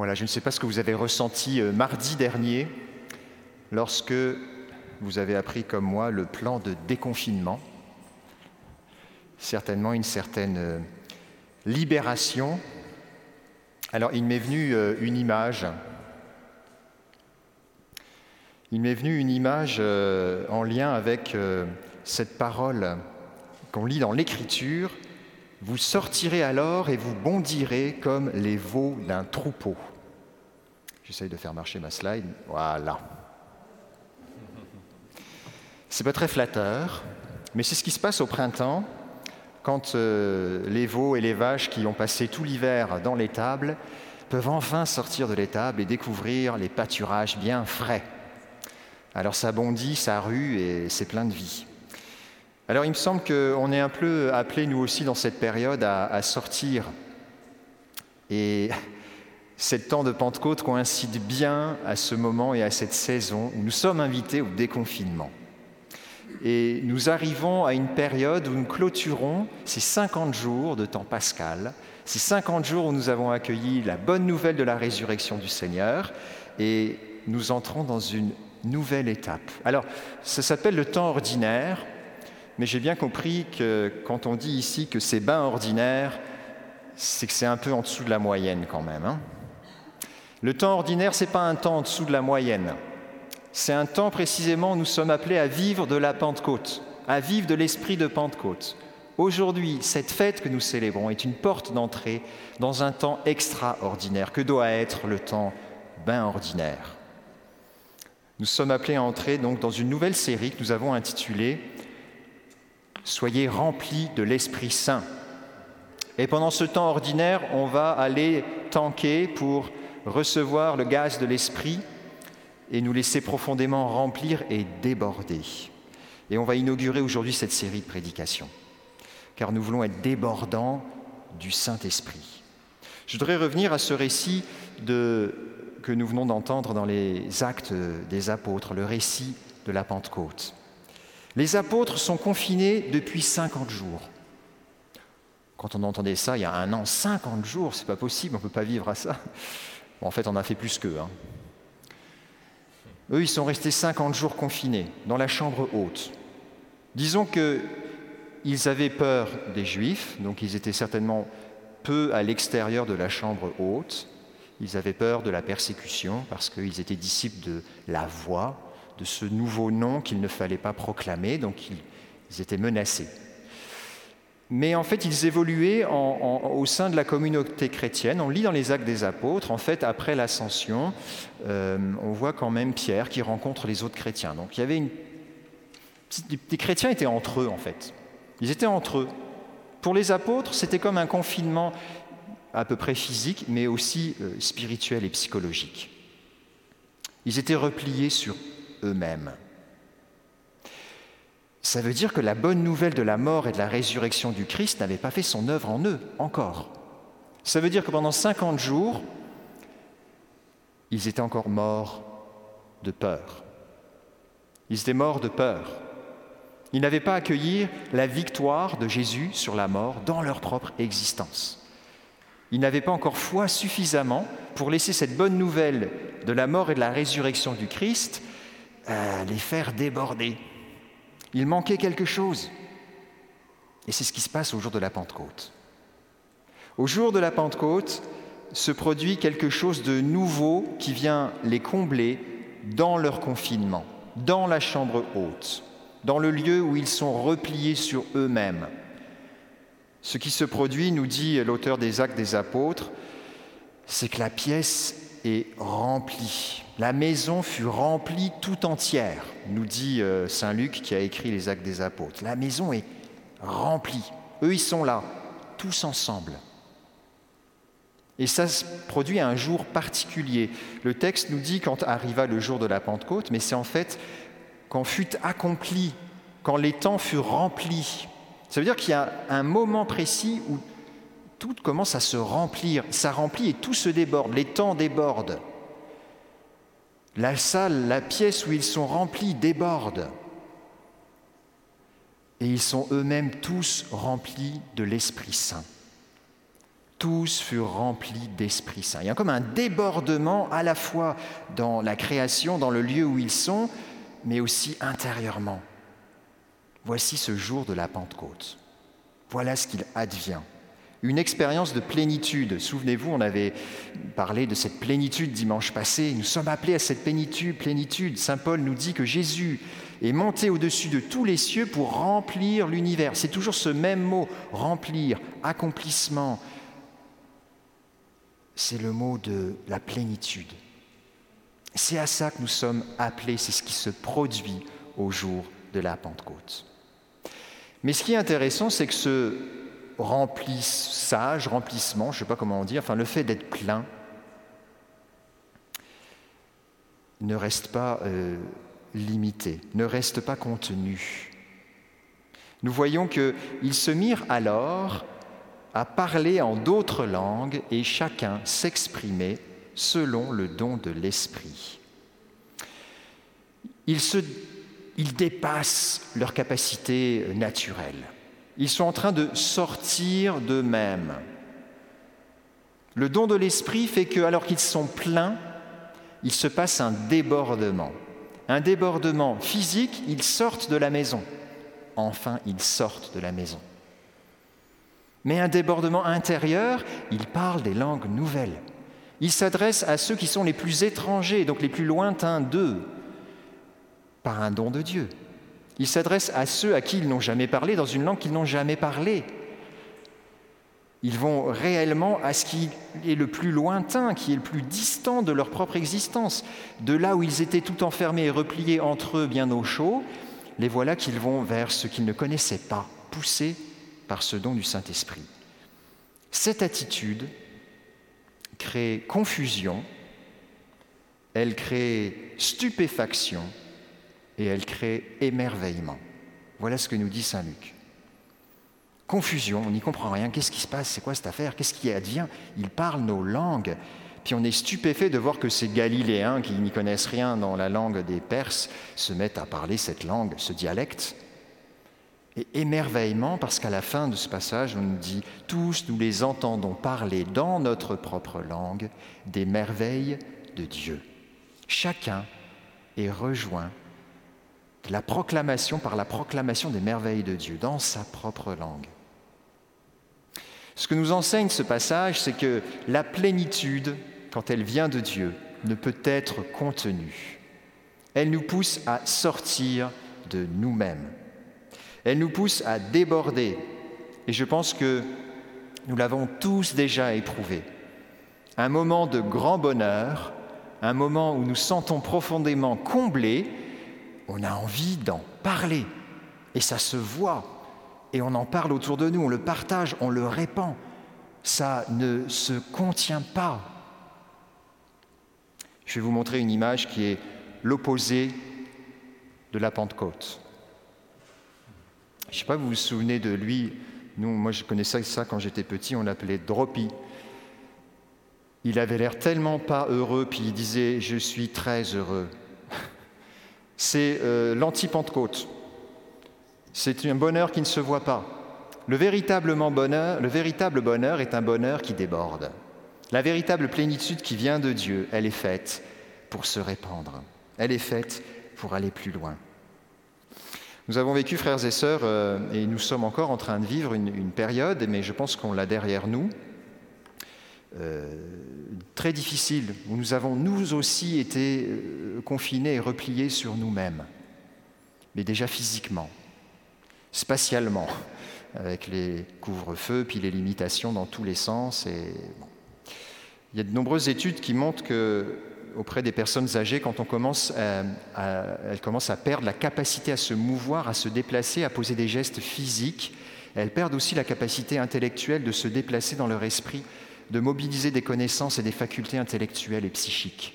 Voilà, je ne sais pas ce que vous avez ressenti euh, mardi dernier lorsque vous avez appris comme moi le plan de déconfinement. Certainement une certaine euh, libération. Alors il m'est venu euh, une image. Il m'est venu une image en lien avec cette parole qu'on lit dans l'Écriture. Vous sortirez alors et vous bondirez comme les veaux d'un troupeau. J'essaye de faire marcher ma slide. Voilà. C'est pas très flatteur, mais c'est ce qui se passe au printemps quand euh, les veaux et les vaches qui ont passé tout l'hiver dans l'étable peuvent enfin sortir de l'étable et découvrir les pâturages bien frais. Alors ça bondit, ça rue et c'est plein de vie. Alors il me semble qu'on est un peu appelé, nous aussi, dans cette période, à, à sortir et cette temps de Pentecôte coïncide bien à ce moment et à cette saison où nous sommes invités au déconfinement. Et nous arrivons à une période où nous clôturons ces 50 jours de temps pascal, ces 50 jours où nous avons accueilli la bonne nouvelle de la résurrection du Seigneur, et nous entrons dans une nouvelle étape. Alors, ça s'appelle le temps ordinaire, mais j'ai bien compris que quand on dit ici que c'est bain ordinaire, c'est que c'est un peu en dessous de la moyenne quand même. Hein le temps ordinaire, ce n'est pas un temps en dessous de la moyenne. C'est un temps précisément où nous sommes appelés à vivre de la Pentecôte, à vivre de l'esprit de Pentecôte. Aujourd'hui, cette fête que nous célébrons est une porte d'entrée dans un temps extraordinaire que doit être le temps bain ordinaire. Nous sommes appelés à entrer donc dans une nouvelle série que nous avons intitulée Soyez remplis de l'Esprit Saint. Et pendant ce temps ordinaire, on va aller tanker pour recevoir le gaz de l'Esprit et nous laisser profondément remplir et déborder. Et on va inaugurer aujourd'hui cette série de prédications, car nous voulons être débordants du Saint-Esprit. Je voudrais revenir à ce récit que nous venons d'entendre dans les actes des apôtres, le récit de la Pentecôte. Les apôtres sont confinés depuis 50 jours. Quand on entendait ça il y a un an, 50 jours, c'est pas possible, on ne peut pas vivre à ça en fait, on a fait plus qu'eux. Hein. Eux, ils sont restés 50 jours confinés dans la chambre haute. Disons qu'ils avaient peur des Juifs, donc ils étaient certainement peu à l'extérieur de la chambre haute. Ils avaient peur de la persécution parce qu'ils étaient disciples de la voix, de ce nouveau nom qu'il ne fallait pas proclamer, donc ils étaient menacés mais en fait, ils évoluaient au sein de la communauté chrétienne. On lit dans les actes des apôtres, en fait, après l'ascension, euh, on voit quand même Pierre qui rencontre les autres chrétiens. Donc il y avait une... Les chrétiens étaient entre eux, en fait. Ils étaient entre eux. Pour les apôtres, c'était comme un confinement à peu près physique, mais aussi euh, spirituel et psychologique. Ils étaient repliés sur eux-mêmes. Ça veut dire que la bonne nouvelle de la mort et de la résurrection du Christ n'avait pas fait son œuvre en eux encore. Ça veut dire que pendant 50 jours, ils étaient encore morts de peur. Ils étaient morts de peur. Ils n'avaient pas accueilli la victoire de Jésus sur la mort dans leur propre existence. Ils n'avaient pas encore foi suffisamment pour laisser cette bonne nouvelle de la mort et de la résurrection du Christ euh, les faire déborder, il manquait quelque chose. Et c'est ce qui se passe au jour de la Pentecôte. Au jour de la Pentecôte se produit quelque chose de nouveau qui vient les combler dans leur confinement, dans la chambre haute, dans le lieu où ils sont repliés sur eux-mêmes. Ce qui se produit, nous dit l'auteur des actes des apôtres, c'est que la pièce est remplie. La maison fut remplie tout entière, nous dit euh, Saint Luc qui a écrit les actes des apôtres. La maison est remplie. Eux, ils sont là, tous ensemble. Et ça se produit à un jour particulier. Le texte nous dit quand arriva le jour de la Pentecôte, mais c'est en fait quand fut accompli, quand les temps furent remplis. Ça veut dire qu'il y a un moment précis où tout commence à se remplir. Ça remplit et tout se déborde, les temps débordent. La salle, la pièce où ils sont remplis déborde. Et ils sont eux-mêmes tous remplis de l'Esprit Saint. tous furent remplis d'Esprit Saint. Il y a comme un débordement à la fois dans la création, dans le lieu où ils sont, mais aussi intérieurement. Voici ce jour de la Pentecôte. Voilà ce qu'il advient. Une expérience de plénitude. Souvenez-vous, on avait parlé de cette plénitude dimanche passé. Nous sommes appelés à cette plénitude. plénitude. Saint Paul nous dit que Jésus est monté au-dessus de tous les cieux pour remplir l'univers. C'est toujours ce même mot, remplir, accomplissement, c'est le mot de la plénitude. C'est à ça que nous sommes appelés, c'est ce qui se produit au jour de la Pentecôte. Mais ce qui est intéressant, c'est que ce remplissage, remplissement, je ne sais pas comment on dit, enfin le fait d'être plein, ne reste pas euh, limité, ne reste pas contenu. Nous voyons qu'ils se mirent alors à parler en d'autres langues et chacun s'exprimait selon le don de l'Esprit. Ils, ils dépassent leur capacité naturelle. Ils sont en train de sortir d'eux-mêmes. Le don de l'Esprit fait que, alors qu'ils sont pleins, il se passe un débordement. Un débordement physique, ils sortent de la maison. Enfin, ils sortent de la maison. Mais un débordement intérieur, il parle des langues nouvelles. Il s'adresse à ceux qui sont les plus étrangers, donc les plus lointains d'eux, par un don de Dieu. Il s'adresse à ceux à qui ils n'ont jamais parlé dans une langue qu'ils n'ont jamais parlé. Ils vont réellement à ce qui est le plus lointain, qui est le plus distant de leur propre existence. De là où ils étaient tout enfermés et repliés entre eux bien au chaud, les voilà qu'ils vont vers ce qu'ils ne connaissaient pas, poussés par ce don du Saint-Esprit. Cette attitude crée confusion, elle crée stupéfaction et elle crée émerveillement. Voilà ce que nous dit Saint Luc. Confusion, on n'y comprend rien, qu'est-ce qui se passe, c'est quoi cette affaire, qu'est-ce qui advient? Ils parlent nos langues, puis on est stupéfait de voir que ces Galiléens qui n'y connaissent rien dans la langue des Perses se mettent à parler cette langue, ce dialecte et émerveillement parce qu'à la fin de ce passage, on nous dit, tous nous les entendons parler dans notre propre langue des merveilles de Dieu. Chacun est rejoint la proclamation par la proclamation des merveilles de Dieu dans sa propre langue. Ce que nous enseigne ce passage, c'est que la plénitude, quand elle vient de Dieu, ne peut être contenue. Elle nous pousse à sortir de nous-mêmes. Elle nous pousse à déborder. Et je pense que nous l'avons tous déjà éprouvé. Un moment de grand bonheur, un moment où nous sentons profondément comblés, on a envie d'en parler. Et ça se voit. Et on en parle autour de nous, on le partage, on le répand. Ça ne se contient pas. Je vais vous montrer une image qui est l'opposé de la Pentecôte. Je ne sais pas, vous vous souvenez de lui moi, je connaissais ça quand j'étais petit, on l'appelait Droppy. Il avait l'air tellement pas heureux, puis il disait Je suis très heureux. C'est euh, l'anti-Pentecôte. C'est un bonheur qui ne se voit pas. Le véritable, bonheur, est un bonheur qui déborde. La véritable plénitude qui vient de Dieu, elle est faite pour se répandre. Elle est faite pour aller plus loin. Nous avons vécu, frères et sœurs, euh, et nous sommes encore en train de vivre une, période, mais je pense qu'on l'a derrière nous, très difficile, où nous avons nous aussi été euh, confinés et repliés sur nous-mêmes, mais déjà physiquement, spatialement, avec les couvre-feux, puis les limitations dans tous les sens. Et, Il y a de nombreuses études qui montrent que auprès des personnes âgées quand on commence elles commencent à perdre la capacité à se mouvoir, à se déplacer, à poser des gestes physiques. Elles perdent aussi la capacité intellectuelle de se déplacer dans leur esprit, de mobiliser des connaissances et des facultés intellectuelles et psychiques.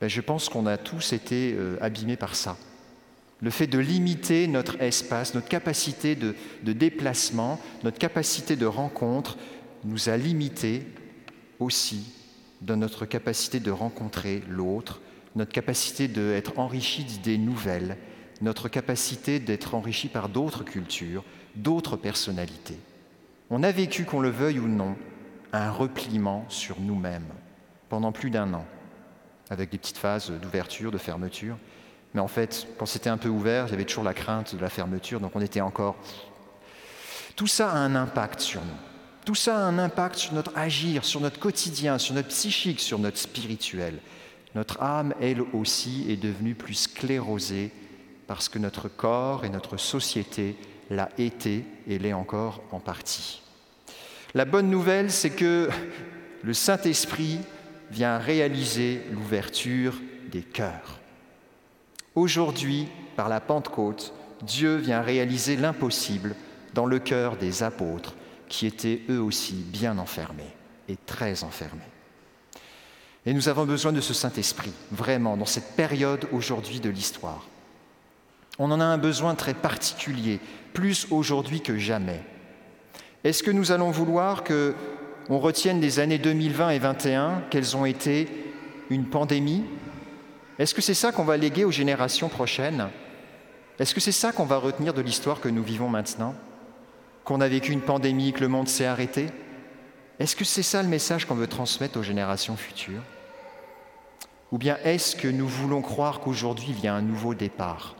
Ben, je pense qu'on a tous été euh, abîmés par ça. Le fait de limiter notre espace, notre capacité de, de déplacement, notre capacité de rencontre, nous a limités aussi dans notre capacité de rencontrer l'autre, notre capacité d'être enrichi d'idées nouvelles, notre capacité d'être enrichi par d'autres cultures, d'autres personnalités. On a vécu, qu'on le veuille ou non, un repliement sur nous-mêmes pendant plus d'un an, avec des petites phases d'ouverture, de fermeture. Mais en fait, quand c'était un peu ouvert, il toujours la crainte de la fermeture, donc on était encore... Tout ça a un impact sur nous. Tout ça a un impact sur notre agir, sur notre quotidien, sur notre psychique, sur notre spirituel. Notre âme, elle aussi, est devenue plus sclérosée parce que notre corps et notre société l'a été et l'est encore en partie. La bonne nouvelle, c'est que le Saint-Esprit vient réaliser l'ouverture des cœurs. Aujourd'hui, par la Pentecôte, Dieu vient réaliser l'impossible dans le cœur des apôtres qui étaient eux aussi bien enfermés et très enfermés. Et nous avons besoin de ce Saint-Esprit, vraiment, dans cette période aujourd'hui de l'histoire. On en a un besoin très particulier, plus aujourd'hui que jamais. Est-ce que nous allons vouloir que on retienne les années 2020 et 2021 qu'elles ont été une pandémie? Est-ce que c'est ça qu'on va léguer aux générations prochaines? Est-ce que c'est ça qu'on va retenir de l'histoire que nous vivons maintenant? Qu'on a vécu une pandémie, que le monde s'est arrêté? Est-ce que c'est ça le message qu'on veut transmettre aux générations futures? Ou bien est-ce que nous voulons croire qu'aujourd'hui il y a un nouveau départ?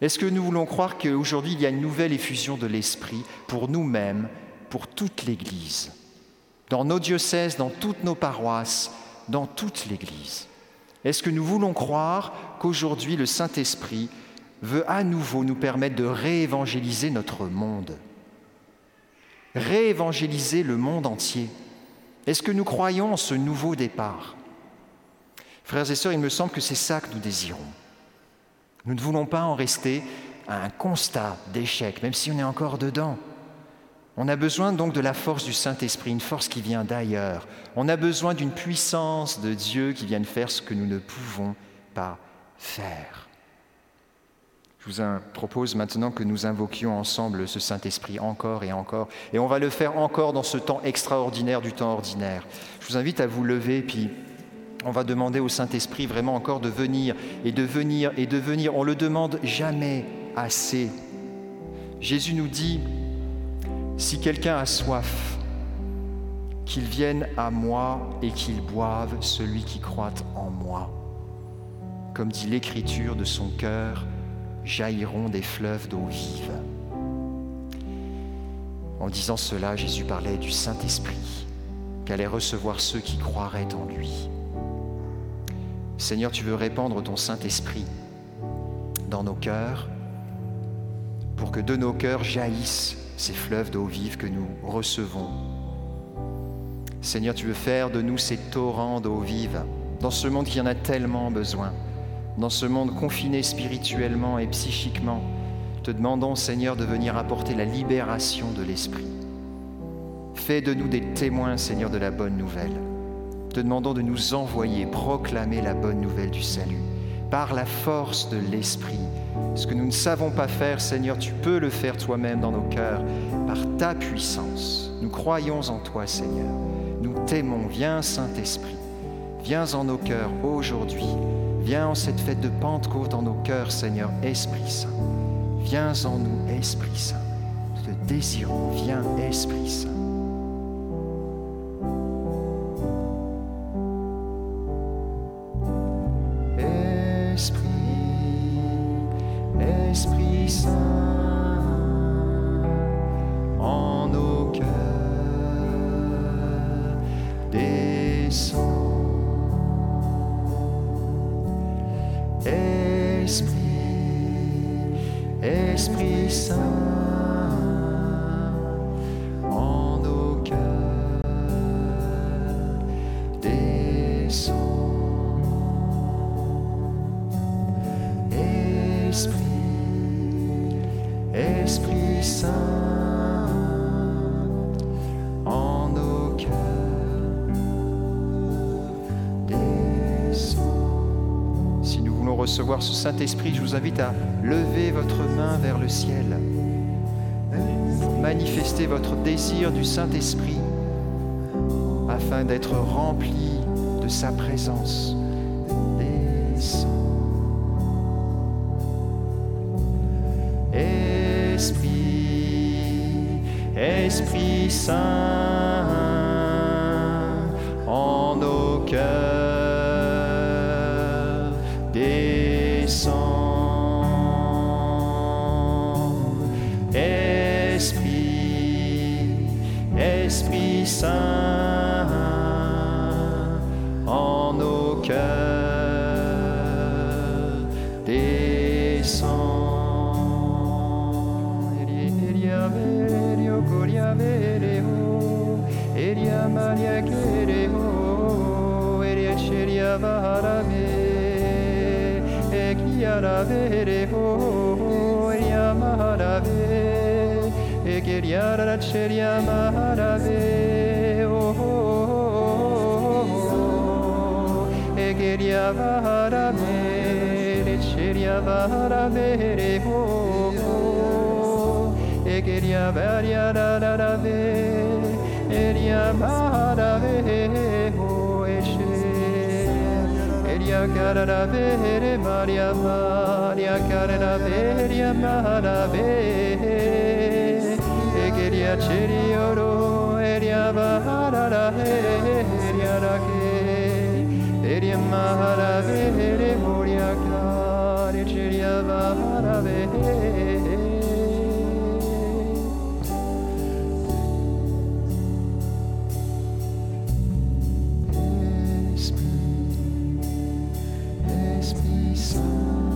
Est-ce que nous voulons croire qu'aujourd'hui il y a une nouvelle effusion de l'Esprit pour nous-mêmes, pour toute l'Église dans nos diocèses, dans toutes nos paroisses, dans toute l'Église? Est-ce que nous voulons croire qu'aujourd'hui le Saint-Esprit veut à nouveau nous permettre de réévangéliser notre monde? Réévangéliser le monde entier. Est-ce que nous croyons en ce nouveau départ? Frères et sœurs, il me semble que c'est ça que nous désirons. Nous ne voulons pas en rester à un constat d'échec, même si on est encore dedans. On a besoin donc de la force du Saint-Esprit, une force qui vient d'ailleurs. On a besoin d'une puissance de Dieu qui vienne faire ce que nous ne pouvons pas faire. Je vous propose maintenant que nous invoquions ensemble ce Saint-Esprit encore et encore. Et on va le faire encore dans ce temps extraordinaire du temps ordinaire. Je vous invite à vous lever, puis on va demander au Saint-Esprit vraiment encore de venir et de venir et de venir. On le demande jamais assez. Jésus nous dit, si quelqu'un a soif, qu'il vienne à moi et qu'il boive celui qui croit en moi. Comme dit l'Écriture, de son cœur jailliront des fleuves d'eau vive. En disant cela, Jésus parlait du Saint-Esprit qu'allait recevoir ceux qui croiraient en lui. Seigneur, tu veux répandre ton Saint-Esprit dans nos cœurs pour que de nos cœurs jaillissent ces fleuves d'eau vive que nous recevons. Seigneur, tu veux faire de nous ces torrents d'eau vive dans ce monde qui en a tellement besoin, dans ce monde confiné spirituellement et psychiquement. Te demandons, Seigneur, de venir apporter la libération de l'esprit. Fais de nous des témoins, Seigneur, de la bonne nouvelle. Te demandons de nous envoyer proclamer la bonne nouvelle du salut par la force de l'esprit ce que nous ne savons pas faire, Seigneur, tu peux le faire toi-même dans nos cœurs par ta puissance. Nous croyons en toi, Seigneur. Nous t'aimons. Viens, Saint-Esprit. Viens en nos cœurs aujourd'hui. Viens en cette fête de Pentecôte en nos cœurs, Seigneur, Esprit Saint. Viens en nous, Esprit Saint. Nous te désirons. Viens, Esprit Saint. En nos cœurs descend. Esprit, Esprit Saint. Recevoir ce Saint-Esprit, je vous invite à lever votre main vers le ciel pour manifester votre désir du Saint-Esprit afin d'être rempli de sa présence. Esprit, Esprit Saint, en nos cœurs, manave re ho ya manave e geria ra cheria manave o e geria varame re cheria varame re ho e geria varya carara vere Maria Maria carara vere Maria vere e geria ceri oro eria barara eria rake eria mahara vere Esprit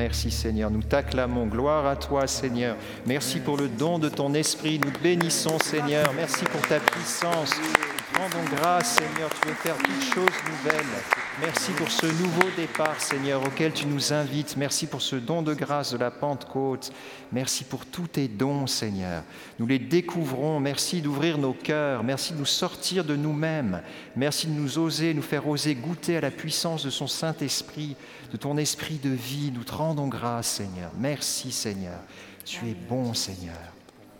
Merci Seigneur, nous t'acclamons. Gloire à toi Seigneur. Merci pour le don de ton esprit. Nous bénissons Seigneur. Merci pour ta puissance. Rendons grâce Seigneur, tu veux faire toutes choses nouvelles. Merci pour ce nouveau départ Seigneur auquel tu nous invites. Merci pour ce don de grâce de la Pentecôte. Merci pour tous tes dons Seigneur. Nous les découvrons. Merci d'ouvrir nos cœurs. Merci de nous sortir de nous-mêmes. Merci de nous oser, nous faire oser goûter à la puissance de son Saint-Esprit, de ton esprit de vie. Nous te rendons grâce Seigneur. Merci Seigneur. Tu es bon Seigneur.